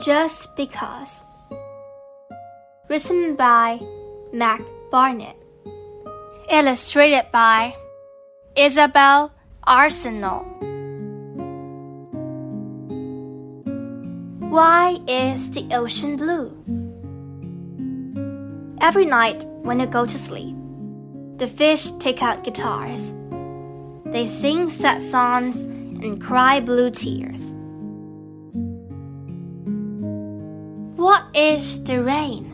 Just Because. Written by Mac Barnett. Illustrated by Isabelle Arsenault. Why is the ocean blue? Every night when you go to sleep, the fish take out guitars. They sing sad songs and cry blue tears. Is the rain?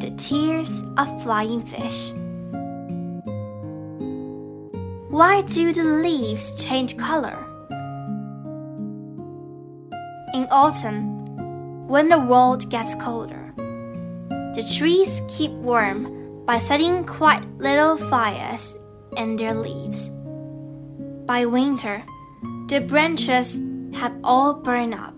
The tears of flying fish. Why do the leaves change color? In autumn, when the world gets colder, the trees keep warm by setting quite little fires in their leaves. By winter, the branches have all burned up.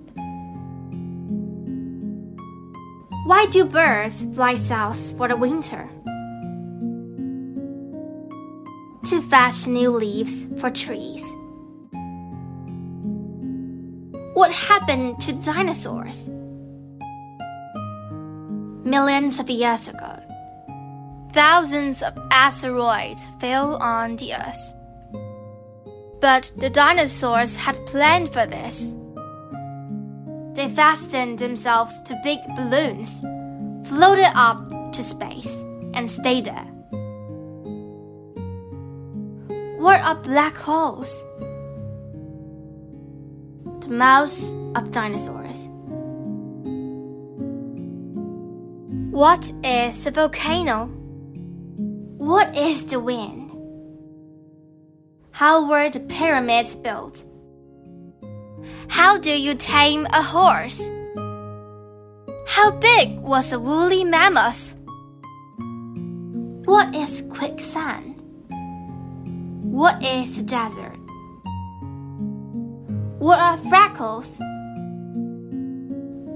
Why do birds fly south for the winter? To fetch new leaves for trees. What happened to dinosaurs? Millions of years ago, thousands of asteroids fell on the Earth. But the dinosaurs had planned for this. They fastened themselves to big balloons, floated up to space, and stayed there. What are black holes? The mouths of dinosaurs. What is a volcano? What is the wind? How were the pyramids built? How do you tame a horse? How big was a woolly mammoth? What is quicksand? What is desert? What are freckles?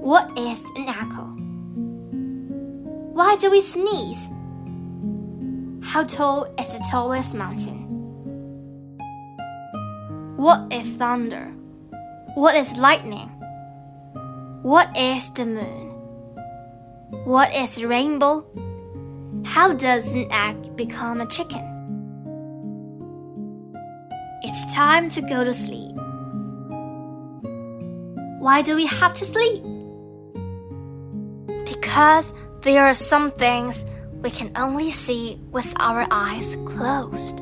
What is an echo? Why do we sneeze? How tall is the tallest mountain? What is thunder? What is lightning? What is the moon? What is a rainbow? How does an egg become a chicken? It's time to go to sleep. Why do we have to sleep? Because there are some things we can only see with our eyes closed.